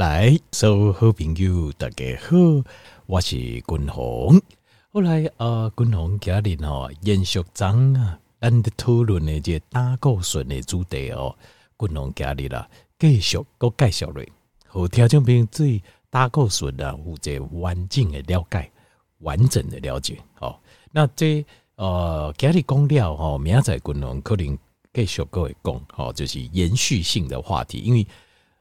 来，所有好朋友大家好，我是君鸿。后来呃，君鸿家里哦，延续章啊，咱的讨论的这胆固醇的主题哦，君鸿家里啦，继续个介绍嘞，好听众朋友对胆固醇啊，有这完整的了解，完整的了解。好，那这呃，家里讲了哦，明仔载君鸿可能继续各位讲，哦，就是延续性的话题，因为。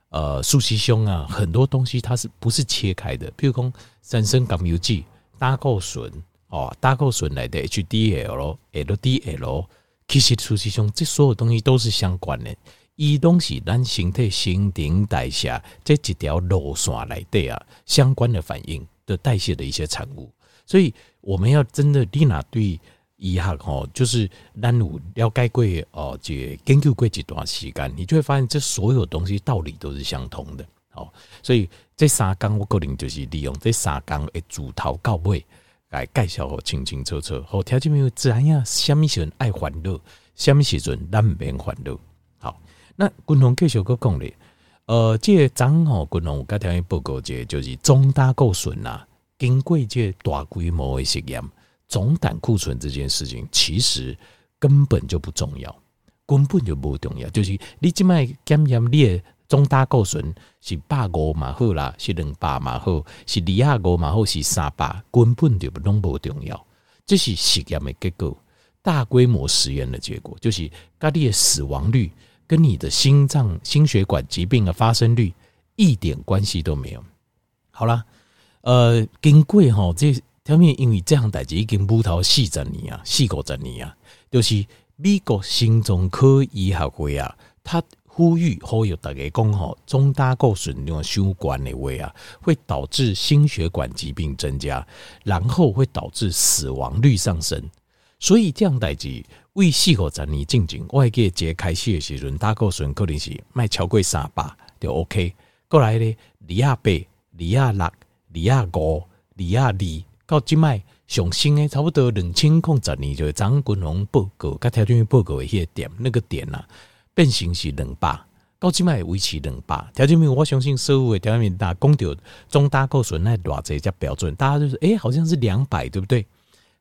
呃，苏西兄啊，很多东西它是不是切开的？譬如讲三酸甘油酯、胆固醇哦，胆固醇来的 HDL、LDL，其实苏西兄这所有东西都是相关的。一东西咱身体新陈代谢这几条路线来的啊，相关的反应的代谢的一些产物，所以我们要真的立马对。一下吼，就是咱有了解过哦，这研究过一段时间，你就会发现这所有东西道理都是相通的。哦，所以这三讲我个人就是利用这三讲的主头到尾来介绍好清清楚楚。好，条件没有自然呀，什么时阵爱欢乐，什么时阵咱唔免欢乐。好，那君鸿继续搁讲咧，呃，这个张吼君鸿甲条件报告，这就是总胆固醇呐，经过这大规模的实验。总胆固醇这件事情其实根本就不重要，根本就不重要。就是你即卖检验你的总胆固醇是百五嘛好啦，是两百嘛好，是二百五嘛好，是三百，根本就不拢不重要。这是实验的结果，大规模实验的结果，就是咖喱的死亡率跟你的心脏心血管疾病的发生率一点关系都没有。好啦，呃，经过吼这。下面因为这样代志已经不到四十年啊，四五十年啊，就是美国心脏科医学会啊，他呼吁呼吁大家讲吼，总胆固醇量相关的话啊，会导致心血管疾病增加，然后会导致死亡率上升。所以这样代志为四五十年进行，外界节开始的时阵，胆固醇可能是卖超过三百就 OK。过来呢，二廿八、二廿六、二廿五、二廿二。到即卖上新诶，差不多两千空十年就张君鸿报告，甲条件报告诶迄个点，那个点啊，变形是两百，到即卖维持两百。条件我相信所有诶条件大讲到总胆固醇那偌济只标准，大家就是诶、欸，好像是两百，对不对？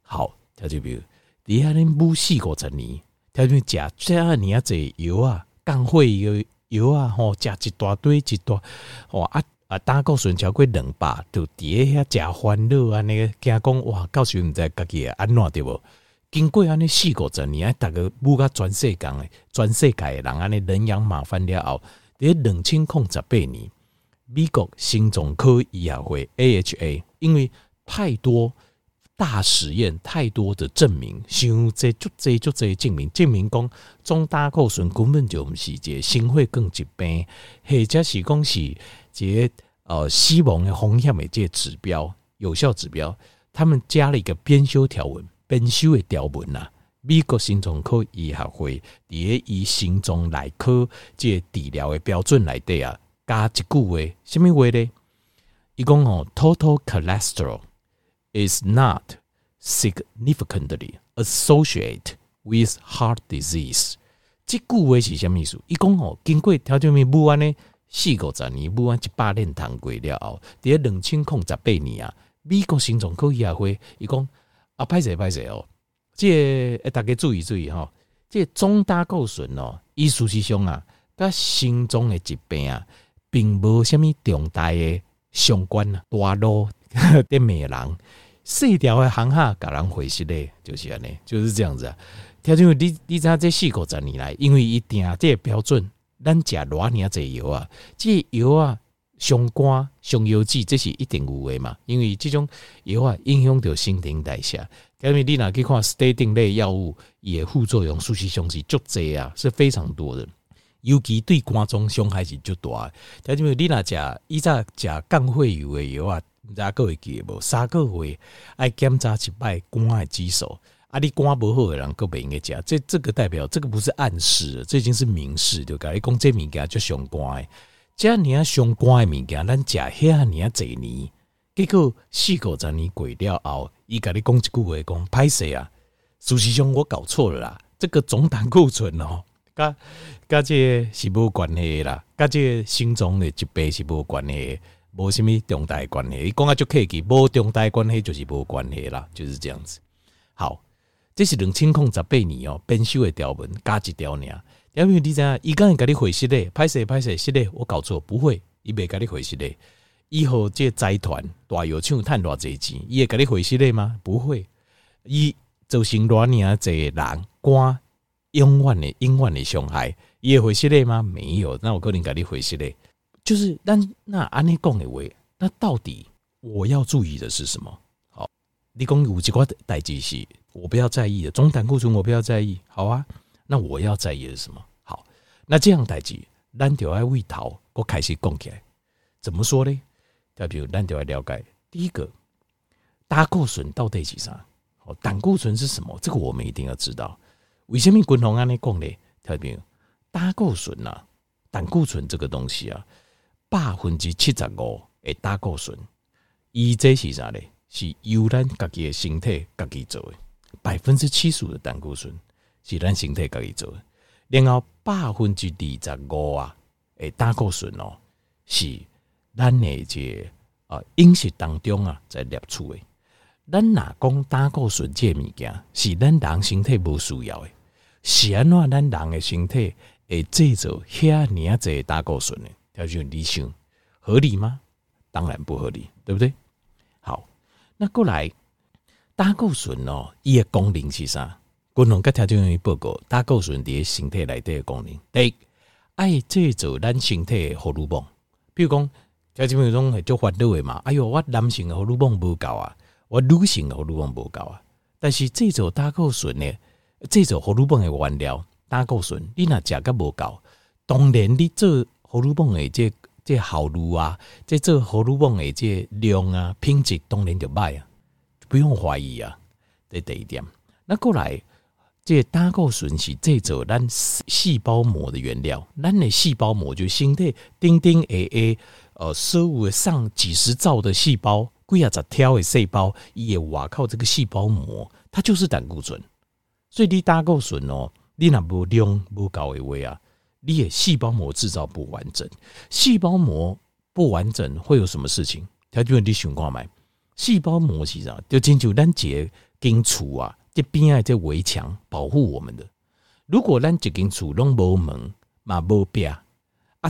好，条件比如底下恁母四五十年，条件食这二年啊侪油啊，降血油油啊，吼，食一大堆一大，吼啊。啊，胆固醇超过两百，就伫遐食欢乐啊，那个惊讲哇，到时毋知家己会安怎对无？经过安尼四五十年，逐个母甲全世界诶，全世界诶人安尼人仰马翻了后，伫两千零十八年，美国心脏科医学会 AHA，因为太多大实验，太多的证明，伤济足济足济证明，证明讲总胆固醇根本就毋是一个心血管疾病，或者是讲是。这呃，死亡的风险的这个指标，有效指标，他们加了一个编修条文，编修的条文呐。美国心脏科医学会第一心脏内科这个治疗的标准来对啊，加一句话，什么话呢？伊讲哦，total cholesterol is not significantly associated with heart disease。这句话是什么意思？伊讲哦，经过条件面不安呢？四五十年，不完一百年谈过了后，伫两千空十八年啊，美国心脏科医学会伊讲啊，歹势歹势哦，这个大家注意注意吼，这个总胆固醇哦，意思是上啊，甲心脏的疾病啊，并无虾米重大的相关啊，大路 的美人，四条的航下甲人回事咧，就是安尼，就是这样子啊。听众你你知影这四五十年来，因为一定这个标准。咱食偌尔济药啊，这药啊，伤肝伤腰子，这是一定有诶嘛。因为这种药啊，影响到新陈代谢。因为你若去看 statin 类药物，也副作用事实上是足济啊，是非常多的。尤其对肝脏伤害是足大。因为你若食以早食降血油诶药啊，毋知各会记无？三个月爱检查一摆肝诶指数。啊！你肝不好的人，各位应该讲，这这个代表这个不是暗示，这已经是明示，对吧？你讲这物件就伤肝，这你要伤肝的物件，咱食遐你啊侪年？结果四五十年过了后，伊甲你讲一句话，讲歹势啊！事实上我搞错了啦，这个总胆固醇哦，甲甲这是无关系啦，甲这心脏的疾病是无关系，无什么重大关系。伊讲啊，就客气，无重大关系就是无关系啦，就是这样子。好，这是两千零十八年哦，编修的条文加一条尔。因为你知影，伊敢会甲你回信嘞？歹势歹势，是嘞，我搞错，不会，伊袂甲你回信嘞。以后这财团大药厂趁偌济钱，伊会甲你回信嘞吗？不会，伊造成偌尔济人官永远的永远的伤害，伊会回信嘞吗？没有，那我可能甲你回信嘞。就是，但那安尼讲的话，那到底我要注意的是什么？好，你讲有一寡代志是，我不要在意的，总胆固醇我不要在意，好啊。那我要在意的是什么？好，那这样代志，咱就要为头，我开始讲起来。怎么说呢？再比如，咱就要了解第一个，胆固醇到底是啥？哦，胆固醇是什么？这个我们一定要知道。为什么军红安尼讲呢？再比如，胆固醇呐，胆固醇这个东西啊，百分之七十五的胆固醇，伊这是啥呢？是由咱家己的身体家己做的，百分之七十五的胆固醇。是咱身体家己做，然后百分之二十五啊，诶，胆固醇哦，是咱诶这啊饮食当中啊在摄取诶。咱若讲胆固醇这物件，是咱人身体无需要诶，是安怎咱人诶身体会制造遐尔济胆固醇呢？条件理想合理吗？当然不合理，对不对？好，那过来胆固醇哦，伊诶功能是啥？军红甲听众朋友报告，胆固醇伫身体内底的功能，第一，爱制造咱身体的荷尔蒙。比如讲，听众朋友讲就烦恼的嘛，哎哟，我男性的荷尔蒙无够啊，我女性的荷尔蒙无够啊。但是制造胆固醇呢，制造荷尔蒙的原料，胆固醇，你若食甲无够，当然你做荷尔蒙的这这效率啊，这做荷尔蒙的这量啊，品质当然就歹啊，不用怀疑啊。这第一点，那过来。这胆固醇是制造咱细胞膜的原料，咱的细胞膜就身体丁丁诶诶，呃，所有上几十兆的细胞，几啊十条的细胞，伊也瓦靠这个细胞膜，它就是胆固醇。所以你胆固醇哦，你若无量无够的话啊，你也细胞膜制造不完整，细胞膜不完整会有什么事情？它就你想看买细胞膜是啥？就亲像咱这根柱啊。这边啊，这围墙保护我们的。如果咱一间厝拢无门嘛无壁啊，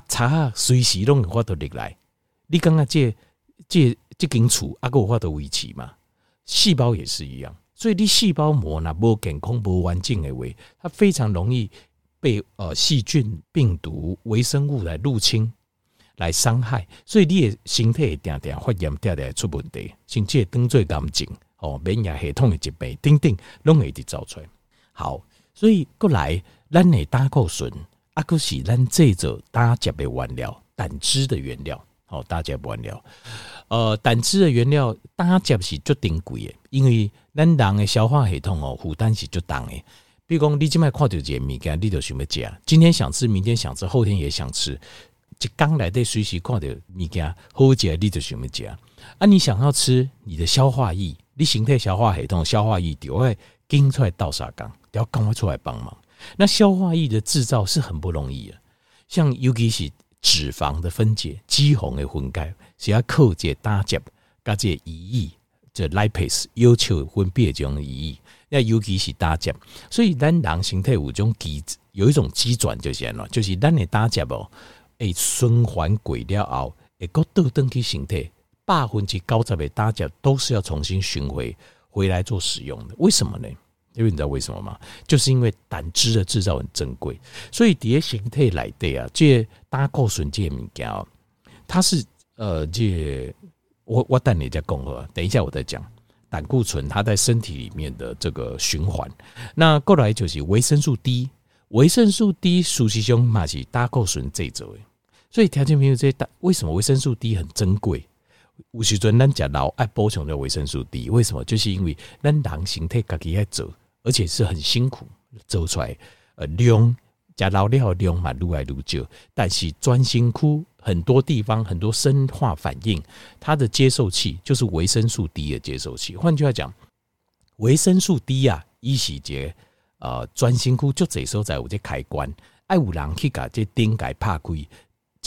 贼随时拢有法度入来。你感觉这这这间厝啊，有法度维持嘛？细胞也是一样，所以你细胞膜若无健康、无完整的话，它非常容易被呃细菌、病毒、微生物来入侵、来伤害。所以你的身体会定定发炎、定定出问题，甚至会当做癌症。哦，免疫系统的疾病，等等，拢会得造出来。好，所以过来，咱的胆固醇，啊，阁是咱制造胆汁的原料，胆汁的原料。好，胆汁原料，呃，胆汁的原料，胆汁是足珍贵的，因为咱人的消化系统哦，负担是足重的。比如讲，你即摆看到一个物件，你就想要食，今天想吃，明天想吃，后天也想吃，一刚来的随时看到物件好食，你就想要食。啊，你想要吃，你的消化液。你身体消化系统消化液就会跟出来倒沙缸，要赶快出来帮忙。那消化液的制造是很不容易的，像尤其是脂肪的分解、肌红的分解，是要靠这胆汁、加这胰液、这 lipase 要求分别种胰液。那尤其是胆汁，所以咱人身体有种机，有一种机转就是安怎，就是咱的胆汁哦，诶，循环过了后，会搁倒转去形态。百分之九十的大家都是要重新寻回回来做使用的，为什么呢？因为你知道为什么吗？就是因为胆汁的制造很珍贵，所以底下形态来的啊，这胆固醇这物件，它是呃，这我我等你再讲呵，等一下我再讲胆固醇它在身体里面的这个循环。那过来就是维生素 D，维生素 D 熟悉兄嘛是胆固醇制造的，所以条件没有这大，为什么维生素 D 很珍贵？有时阵咱食老爱补充的维生素 D，为什么？就是因为咱人身体家己爱做，而且是很辛苦做出来。呃，量食老了量嘛愈来愈少，但是专心区很多地方很多生化反应，它的接受器就是维生素 D 的接受器。换句话讲，维生素 D 啊，伊是一个呃专心区就这时候在有这开关，爱有人去把这灯给拍开，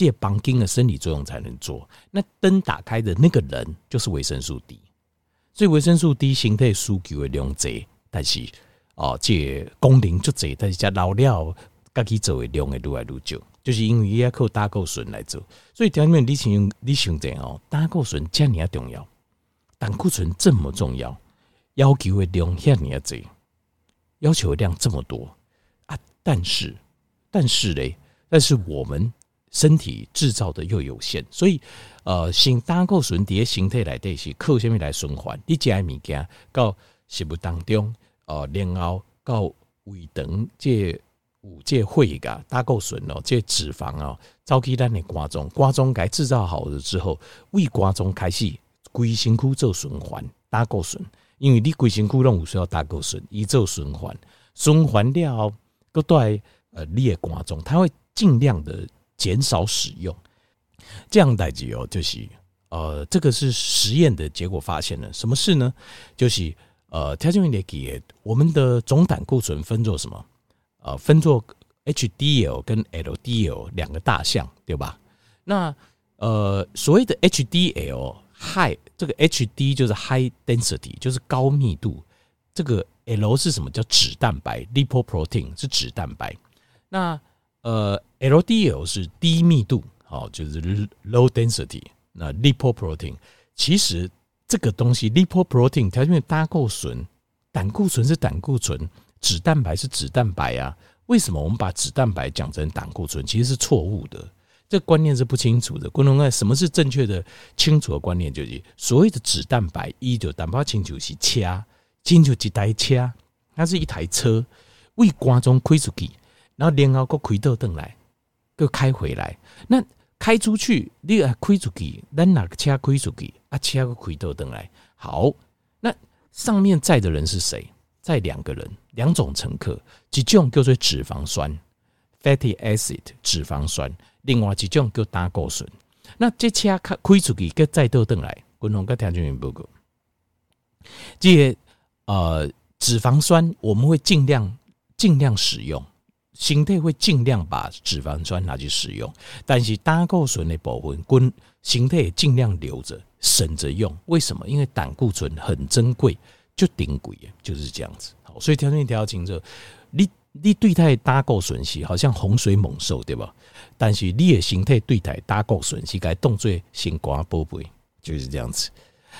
借绑紧的生理作用才能做。那灯打开的那个人就是维生素 D，所以维生素 D 形态需求的量侪，但是哦，这功能就侪，但是加老了，家己做的量会愈来愈少，就是因为要靠胆固醇来做。所以条件你想你想这哦，胆固醇这么重要，胆固醇这么重要，要求的量遐尔侪，要求的量这么多啊，但是。但是嘞，但是我们身体制造的又有限，所以呃，新胆固醇的形态来的是靠什么来循环？你食诶物件到食物当中，呃，然后到胃肠这五这会个胆固醇哦，这脂肪哦，早期咱诶肝脏，肝脏该制造好了之后，胃肝脏开始规身躯做循环胆固醇，因为你规身躯拢有需要胆固醇，伊做循环，循环了个对。呃，列瓜中，它会尽量的减少使用，这样代志哦，就是呃，这个是实验的结果发现了什么事呢？就是呃，条件的给我们的总胆固醇分作什么？呃，分作 HDL 跟 LDL 两个大项，对吧？那呃，所谓的 HDL high，这个 HD 就是 high density，就是高密度。这个 L 是什么？叫脂蛋白，lipoprotein 是脂蛋白。那呃，LDL 是低密度，好，就是 low density。那 lipoprotein 其实这个东西 lipoprotein 它因为胆固醇，胆固醇是胆固醇，脂蛋白是脂蛋白啊。为什么我们把脂蛋白讲成胆固醇？其实是错误的，这观念是不清楚的。观众们，什么是正确的、清楚的观念？就是所谓的脂蛋白，一就蛋白清楚是车，清楚一台车，它是一台车，为观众开出去。然后然后个开倒转来，个开回来。那开出去，你啊开出去，咱哪个车开出去啊？车个开倒转来。好，那上面载的人是谁？载两个人，两种乘客。一种叫做脂肪酸 （fatty acid），脂肪酸。另外一种叫胆固醇。那这车开开出去，个再倒转来，共同个听众报告。这些呃脂肪酸，我们会尽量尽量使用。形态会尽量把脂肪酸拿去使用，但是胆固醇的部分，跟形态也尽量留着，省着用。为什么？因为胆固醇很珍贵，就顶贵，就是这样子。好，所以条件一条清楚，你你对待胆固醇是好像洪水猛兽，对吧？但是你的形态对待胆固醇是该当作心肝宝贝，就是这样子。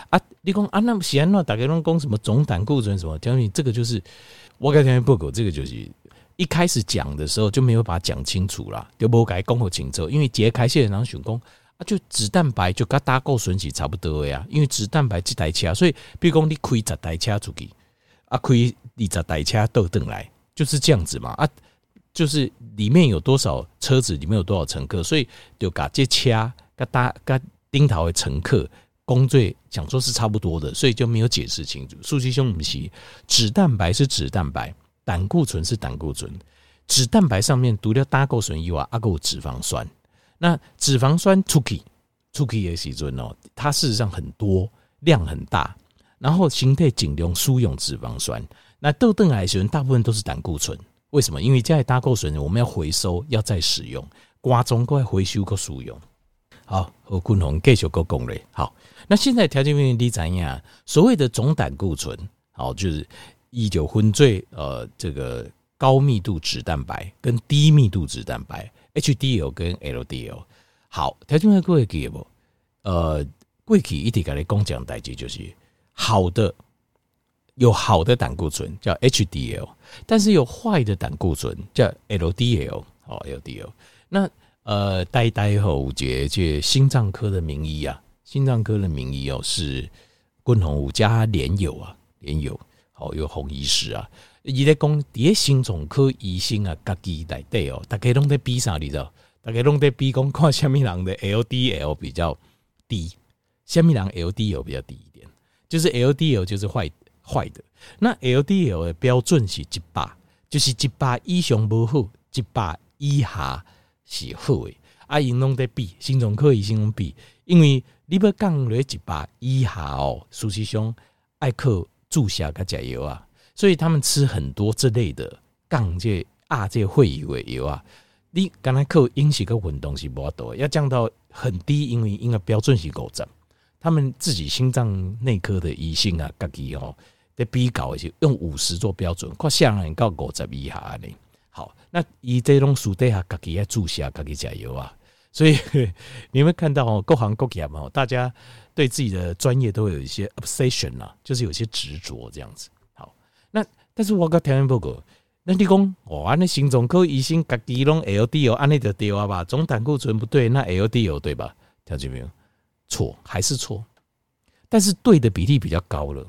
啊，你讲啊，那么安那大家拢讲什么总胆固醇什么？条件这个就是我跟条件报告，这个就是。一开始讲的时候就没有把它讲清楚啦，就无该讲好清楚。因为解开线然后想讲啊，就脂蛋白就跟胆固醇是差不多的呀。因为脂蛋白这台车，所以比如讲你开十台车出去，啊，开二十台车倒转来，就是这样子嘛。啊，就是里面有多少车子，里面有多少乘客，所以就把这车跟大跟丁头的乘客工作想说是差不多的，所以就没有解释清楚。苏西兄不是，脂蛋白是脂蛋白。胆固醇是胆固醇，脂蛋白上面除了胆固醇以外，还有脂肪酸。那脂肪酸出去出去的时阵哦，它事实上很多量很大，然后形态尽量输用脂肪酸。那豆豆癌时大部分都是胆固醇，为什么？因为这些胆固醇我们要回收，要再使用，瓜中过来回收个输用。好，何君宏继续个讲嘞。好，那现在条件问题怎样？所谓的总胆固醇，好就是。一九分最呃，这个高密度脂蛋白跟低密度脂蛋白，HDL 跟 LDL。好，条件会各位记不？呃，过去一直跟你讲讲代志，就是好的有好的胆固醇叫 HDL，但是有坏的胆固醇叫 LDL。哦，LDL。那呃，代代后节这心脏科的名医啊，心脏科的名医哦是共同五加莲友啊，莲友。哦，有红医师啊，伊咧讲，啲心脏科医生啊，家己内底哦，大家拢在比啥？你知道？大家拢在比讲，看虾米人的 LDL 比较低，虾米人 LDL 比较低一点，就是 LDL 就是坏坏的。那 LDL 的标准是一百，就是一百以上不好，一百以下是好的。啊，因拢在比，心脏科医生拢比，因为你要降落一百以下哦，事实上爱靠。注下个加油啊，所以他们吃很多这类的杠这啊这会油的油啊，你刚才扣饮食个运动是无多，要降到很低，因为应该标准是五十。他们自己心脏内科的医生啊，家己吼在比较一些，用五十做标准，快下来到五十以下呢。好，那以这种书底下，家己要注下，家己加油啊！所以 你们看到哦，各行各业哦，大家对自己的专业都有一些 obsession 啊，就是有些执着这样子。好，那但是我个听报告，那你讲哇，那心脏科医生家己拢 LDL，安尼就对啊吧？总胆固醇不对，那 LDL 对吧？听见没有？错还是错？但是对的比例比较高了，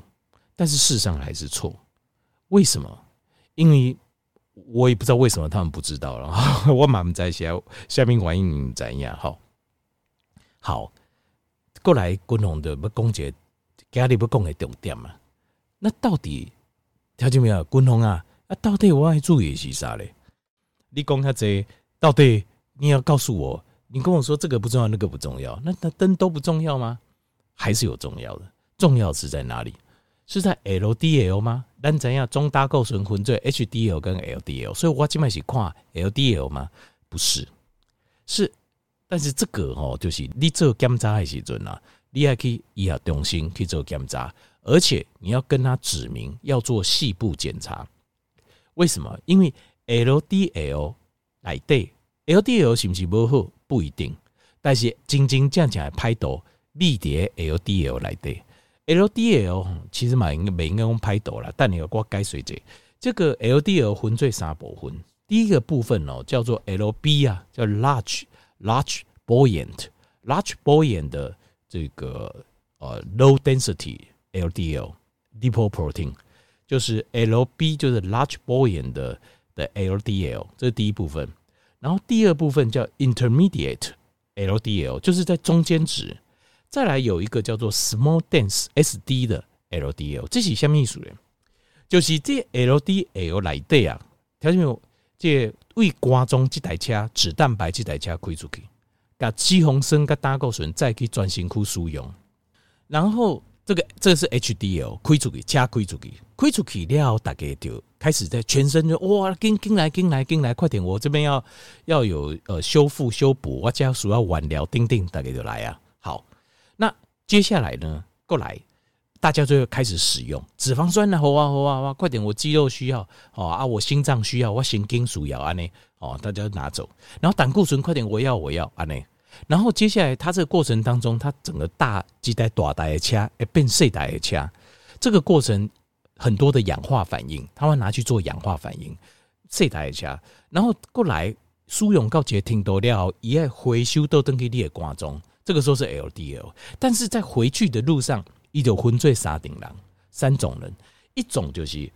但是事实上还是错。为什么？因为我也不知道为什么他们不知道了。我满不在下下面反应怎样？好，好，过来共同的不公结，家里不讲的重点嘛？那到底听见没有？共同啊，啊，到底我要注意是啥嘞？你讲下这，到底你要告诉我？你跟我说这个不重要，那个不重要，那那灯都不重要吗？还是有重要的？重要是在哪里？是在 LDL 吗？咱怎样中胆固醇分做 HDL 跟 LDL，所以我今麦是看 LDL 吗？不是，是，但是这个哦，就是你做检查的时阵啊，你还可以医疗中心去做检查，而且你要跟他指明要做细部检查。为什么？因为 LDL 来对 LDL 是不是不好？不一定，但是真真正正的歹毒，你伫 LDL 来的 LDL 其实嘛应该没应该用歹毒啦，但你要给我解释者，这个 LDL 分最三部分，第一个部分哦叫做 LB 啊，叫 large large buoyant large buoyant 的这个呃 low density LDL lipoprotein，就是 LB 就是 large buoyant 的的 LDL，这是第一部分。然后第二部分叫 intermediate LDL，就是在中间值。再来有一个叫做 small dense SD 的 LDL，这是什么意思呢？就是这 LDL 来的啊，条件有这为瓜中这台车脂蛋白这台车开出去，把脂肪酸跟胆固醇再去转身库使用，然后。这个这个是 HDL 开出去，车开出去，开出去了，大家就开始在全身就哇，跟跟来跟来跟来，快点！我这边要要有呃修复修补，我家属要晚疗，叮叮，大家就来啊。接下来呢，过来，大家就会开始使用脂肪酸啊，好啊好啊好啊，快点！我肌肉需要哦啊，我心脏需要，我神经需要安呢哦，大家拿走。然后胆固醇，快点！我要我要安呢。然后接下来，它这个过程当中，它整个大机带大台的车，哎，变细台的车，这个过程很多的氧化反应，它会拿去做氧化反应，细台的车，然后过来输用到这听多了，一爱回收到登记你的肝中，这个时候是 LDL，但是在回去的路上，伊就分做三种人，三种人，一种就是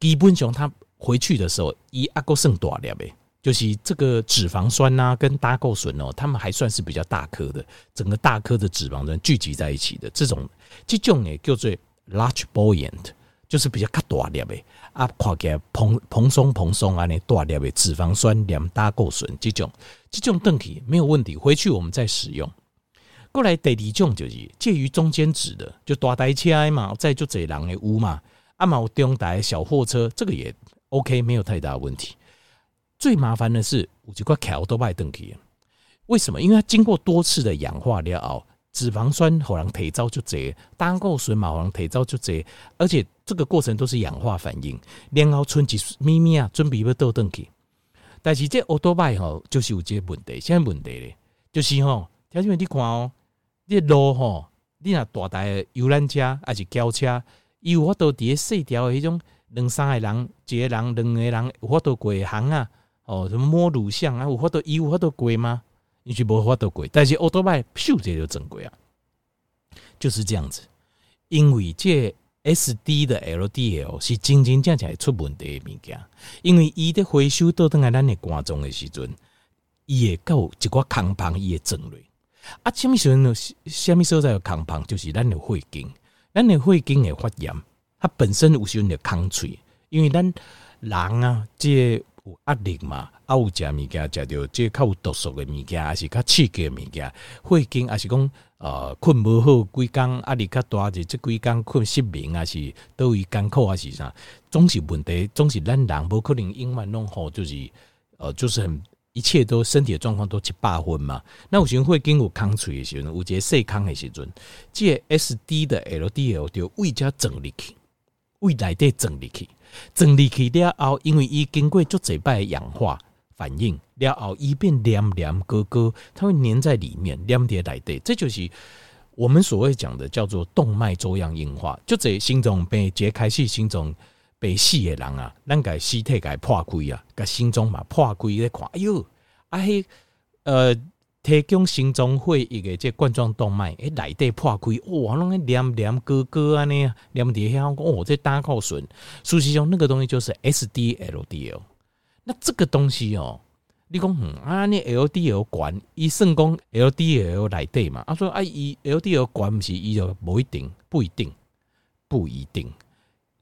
基本上他回去的时候，伊阿个剩大粒的。就是这个脂肪酸呐、跟胆固醇哦，它们还算是比较大颗的，整个大颗的脂肪酸聚集在一起的这种，这种呢叫做 large buoyant，就是比较较大粒的啊，看起来蓬蓬松蓬松啊，那大粒的脂肪酸连胆固醇这种，这种等级没有问题，回去我们再使用。过来第二种就是介于中间值的，就大台车嘛，再就这人的屋嘛，啊嘛有中台小货车，这个也 OK，没有太大问题。最麻烦的是，有一块桥都不爱登记。为什么？因为它经过多次的氧化了后，脂肪酸可能提早就这，胆固醇嘛可能提早就这，而且这个过程都是氧化反应，然后春季咪咪啊，准备要倒登去。但是这欧多拜吼，就是有这个问题，什么问题咧？就是吼，条件你看哦，这路吼，你若大台的游览车还是轿车，伊有法度伫个细条迄种两三个人，一个人两个人有法度过行啊。哦，什么摸乳像啊？有法度伊有法度过吗？你是无法度过，但是欧多拜咻这就正规啊，就是这样子。因为这 S D 的 L D L 是真真正正出问题的物件，因为伊的回收倒等下咱的肝脏的时阵，伊会有一寡空腔伊会转落。啊，什么时阵呢？什么所在有空腔？就是咱的肺经，咱的肺经会发炎，它本身有时阵的空喙，因为咱人啊，这个。有压力嘛？啊，有食物件，食着这较有毒素的物件，还是较刺激的物件，肺经，还是讲呃困无好，几工压力较大，就这几工困失眠，还是都会艰苦，还是啥？总是问题，总是咱人无可能永远拢好，就是呃，就是很一切都身体的状况都七八分嘛。那有时候会经过康锤的时候，有一个细康的时阵，这 S D 的 L D L 就胃加整理去，胃内底整理去，整理去了后，因为伊经过足侪摆氧化反应了后，伊变黏黏疙疙，它会黏在里面，黏在内底，这就是。我们所谓讲的叫做动脉粥样硬化，就这心脏被揭开是心脏被死的人啊，咱个尸体给破开啊，个心脏嘛破开咧看，哎呦，啊嘿，呃，提供心脏会一个这冠状动脉诶内底破开，哇，拢黏黏疙疙安尼，黏底下哦，这胆固醇，事实上那个东西就是 SDLDL，那这个东西哦。你讲嗯啊，你 L D L 管伊算讲 L D L 内底嘛？啊说啊，伊 L D L 管毋是伊就无一定，不一定，不一定。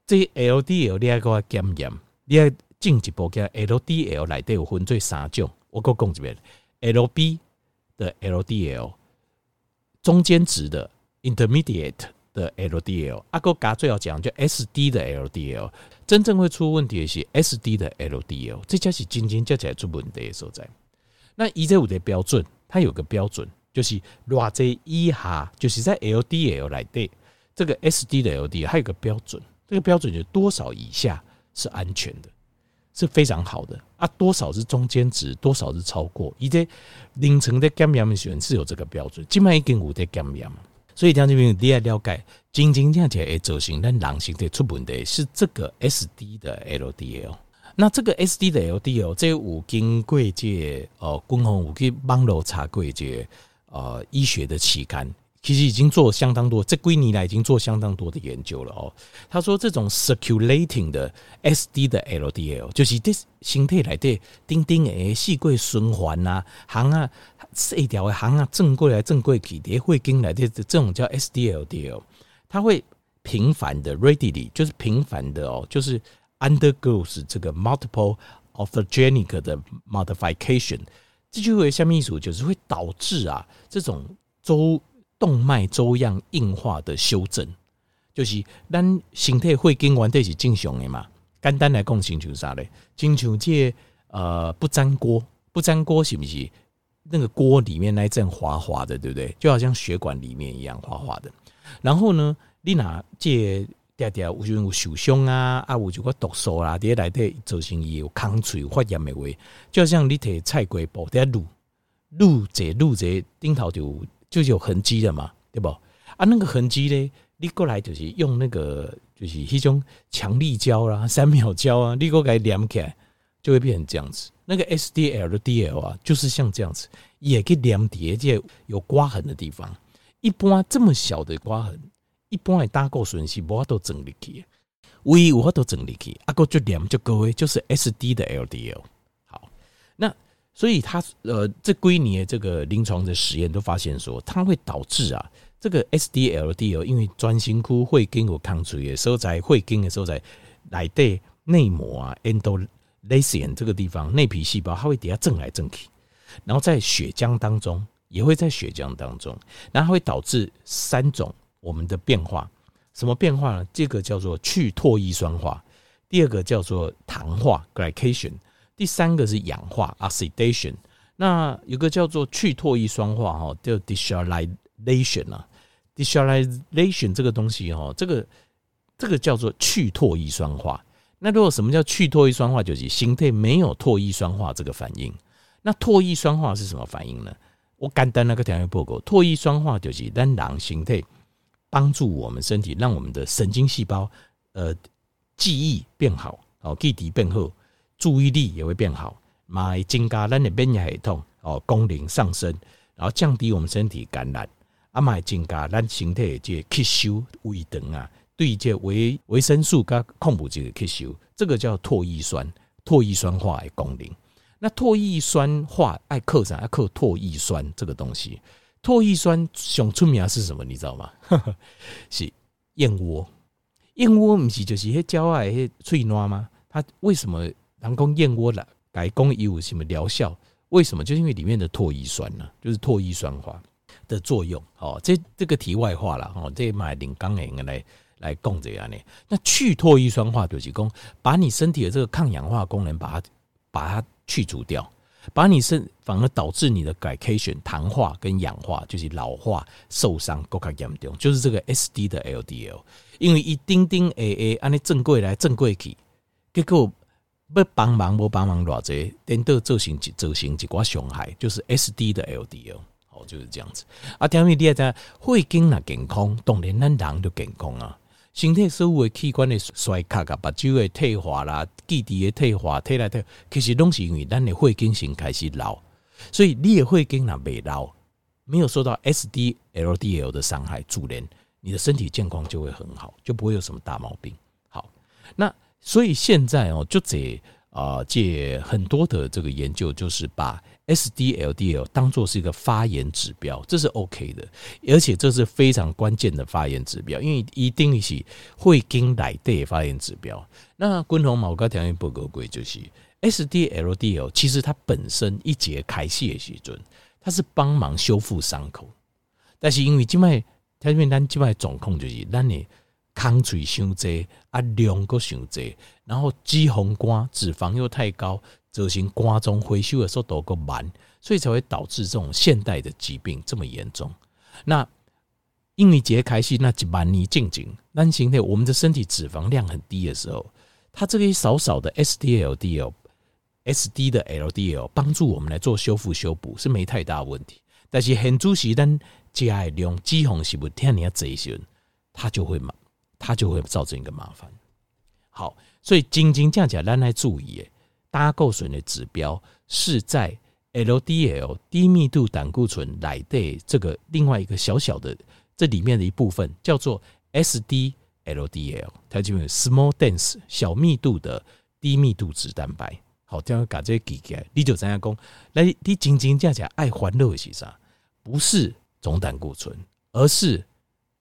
这 L D L 你爱个检验，你爱进一步叫 L D L 内底有分做三种。我搁讲一遍，L B 的 L D L 中间值的 Intermediate 的 L D L，啊搁加最后讲就 S D 的 L D L。真正会出问题的是 S D 的 L D L，这才是真正加起来出问题的所在。那一这五的标准，它有个标准，就是偌济以下，就是在 L D L 来对这个 S D 的 L D L，还有个标准，这个标准就是多少以下是安全的，是非常好的啊。多少是中间值，多少是超过，一在凌晨的检验选是有这个标准，今晚已经有在检验。所以听这边你要了解，真真正正会造成咱人身体出问题是这个 S D 的 L D L。那这个 S D 的 L D L，这有经过这呃，官方有去网络查过这呃医学的期刊。其实已经做相当多，这几年来已经做相当多的研究了哦。他说，这种 circulating 的 SD 的 LDL，就是这身体来的丁丁诶细轨循环呐，行啊，细条的行啊，正过来正过去，也会跟来的这种叫 SDLDL，它会频繁的 readily，就是频繁的哦，就是 undergoes 这个 multiple orthogenic 的 modification，这就会下面意思就是会导致啊这种周。动脉粥样硬化的修正，就是咱形态会跟完这是正常的嘛。简单来讲，亲像啥嘞？亲像这呃不粘锅，不粘锅是不是那个锅里面那一阵滑滑的，对不对？就好像血管里面一样滑滑的。然后呢，你拿这嗲嗲有有受伤啊，啊有就个毒素啦，这些来的造成伊有空喙发炎的话，就好像你摕菜瓜布在卤卤这卤这顶头就。就有痕迹了嘛，对不？啊，那个痕迹呢，你过来就是用那个就是一种强力胶啦、三秒胶啊，你过来粘起来就会变成这样子。那个 S D L 的 D L 啊，就是像这样子，也可以粘叠在有刮痕的地方。一般这么小的刮痕，一般的胆固醇是无法度整理去，唯一无法度整理去，啊个就粘就各位就是 S D 的 L D L。好，那。所以他呃，这几年这个临床的实验都发现说，它会导致啊，这个 SDLDL 因为专心窟会跟我抗衰的时候，在会跟的时候，在内内膜啊内视眼这个地方内皮细胞，它会底下震来震去，然后在血浆当中也会在血浆当中，然后会导致三种我们的变化，什么变化呢？这个叫做去唾液酸化，第二个叫做糖化 glycation。第三个是氧化 oxidation，那有个叫做去唾液酸化哈，叫 desalination 啊，desalination 这个东西哈，这个这个叫做去唾液酸化。那如果什么叫去唾液酸化，就是身体没有唾液酸化这个反应。那唾液酸化是什么反应呢？我简单那个条件报告，唾液酸化就是让让身体帮助我们身体，让我们的神经细胞呃记忆变好，哦记忆变好。注意力也会变好，买增加咱的免疫系统哦功能上升，然后降低我们身体感染，啊买增加咱身体这吸收胃等啊，对这维维生素跟矿物质的吸收，这个叫唾液酸，唾液酸化的功能。那唾液酸化爱克啥？爱克唾液酸这个东西。唾液酸想出名是什么？你知道吗？是燕窝。燕窝不是就是迄鸟仔迄喙烂吗？它为什么？人工燕窝了，改工有什么疗效？为什么？就是因为里面的唾液酸呢，就是唾液酸化的作用。哦，这这个题外话了。哦，这买林刚人来来供这样呢。那去唾液酸化就是讲，把你身体的这个抗氧化功能把它把它去除掉。把你身反而导致你的 glycation 糖化跟氧化，就是老化受伤更加严重，就是这个 SD 的 LDL，因为一丁丁 AA 按你正过来正过去，结果不帮忙不帮忙偌济，颠倒造成一造成一寡伤害，就是 SD 的 LDL，哦就是这样子。啊，第二点第二在肺经那健康，当然咱人就健康啊。身体所有的器官的衰竭啊，目睭的退化啦，基底的退化，退来退，其实拢是因为咱的血经先开始老，所以你的血经若未老，没有受到 SD LDL 的伤害，自然你的身体健康就会很好，就不会有什么大毛病。好，那所以现在哦，就这啊，借很多的这个研究，就是把。SD-LDL 当做是一个发炎指标，这是 OK 的，而且这是非常关键的发炎指标，因为一定是会经来的发炎指标。那滚红毛高条件不够贵，就是 SD-LDL 其实它本身一节开始的时阵，它是帮忙修复伤口，但是因为这卖条件单这卖总控就是让你抗水伤济啊量个伤济，然后脂肪肝脂肪又太高。造成肝脏回收的速度够慢，所以才会导致这种现代的疾病这么严重。那因为节开始那几万年静静，那现在我们的身体脂肪量很低的时候，它这个少少的 SD-LDL、SD 的 LDL 帮助我们来做修复修补是没太大问题。但是很主席咱加的量脂肪是不天你要这些，它就会麻，它就会造成一个麻烦。好，所以静静这样讲，咱来注意。胆固醇的指标是在 LDL 低密度胆固醇来的这个另外一个小小的这里面的一部分叫做 SD-LDL，它就有 small dense 小密度的低密度脂蛋白。好，这样把这个记起来，你就这样讲，来，你真真正正爱欢乐是啥？不是总胆固醇，而是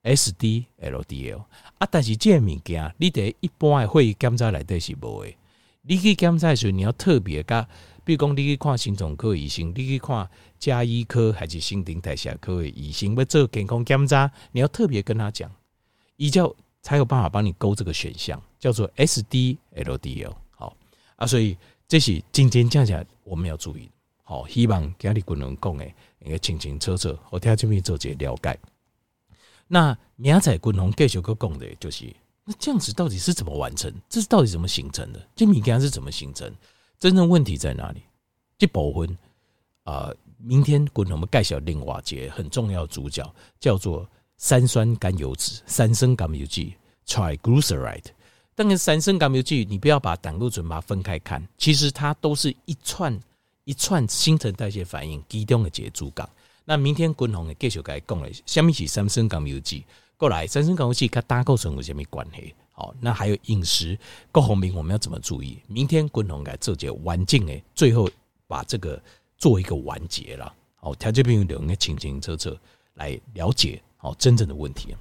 SD-LDL 啊。但是这个物件，你得一般的会议检查来的是无的。你去检查时，你要特别噶，比如讲，你去看心脏科医生，你去看加医科还是新陈代谢科的医生，要做健康检查，你要特别跟他讲，医教才有办法帮你勾这个选项，叫做 SD-LDL。好啊，所以这是今天讲起来我们要注意。好，希望今日滚龙讲诶，应该清清楚楚，我听这边做些了解。那明仔滚龙继续个讲的，就是。那这样子到底是怎么完成？这是到底怎么形成的？这米干是怎么形成？真正问题在哪里？这部分啊，明天滚我们介绍另外一个很重要主角，叫做三酸甘油酯，三酸甘油酯 （triglyceride）。当然，三酸甘油酯你不要把胆固醇把它分开看，其实它都是一串一串新陈代谢反应其中的一个主干。那明天滚红的继续该讲的，下面是三酸甘油剂。过来，三酸甘油剂跟胆固醇有什么关系？好，那还有饮食各方面我们要怎么注意？明天滚红该做这完整的，最后把这个做一个完结了。好，条这边有两个清清楚楚来了解好真正的问题。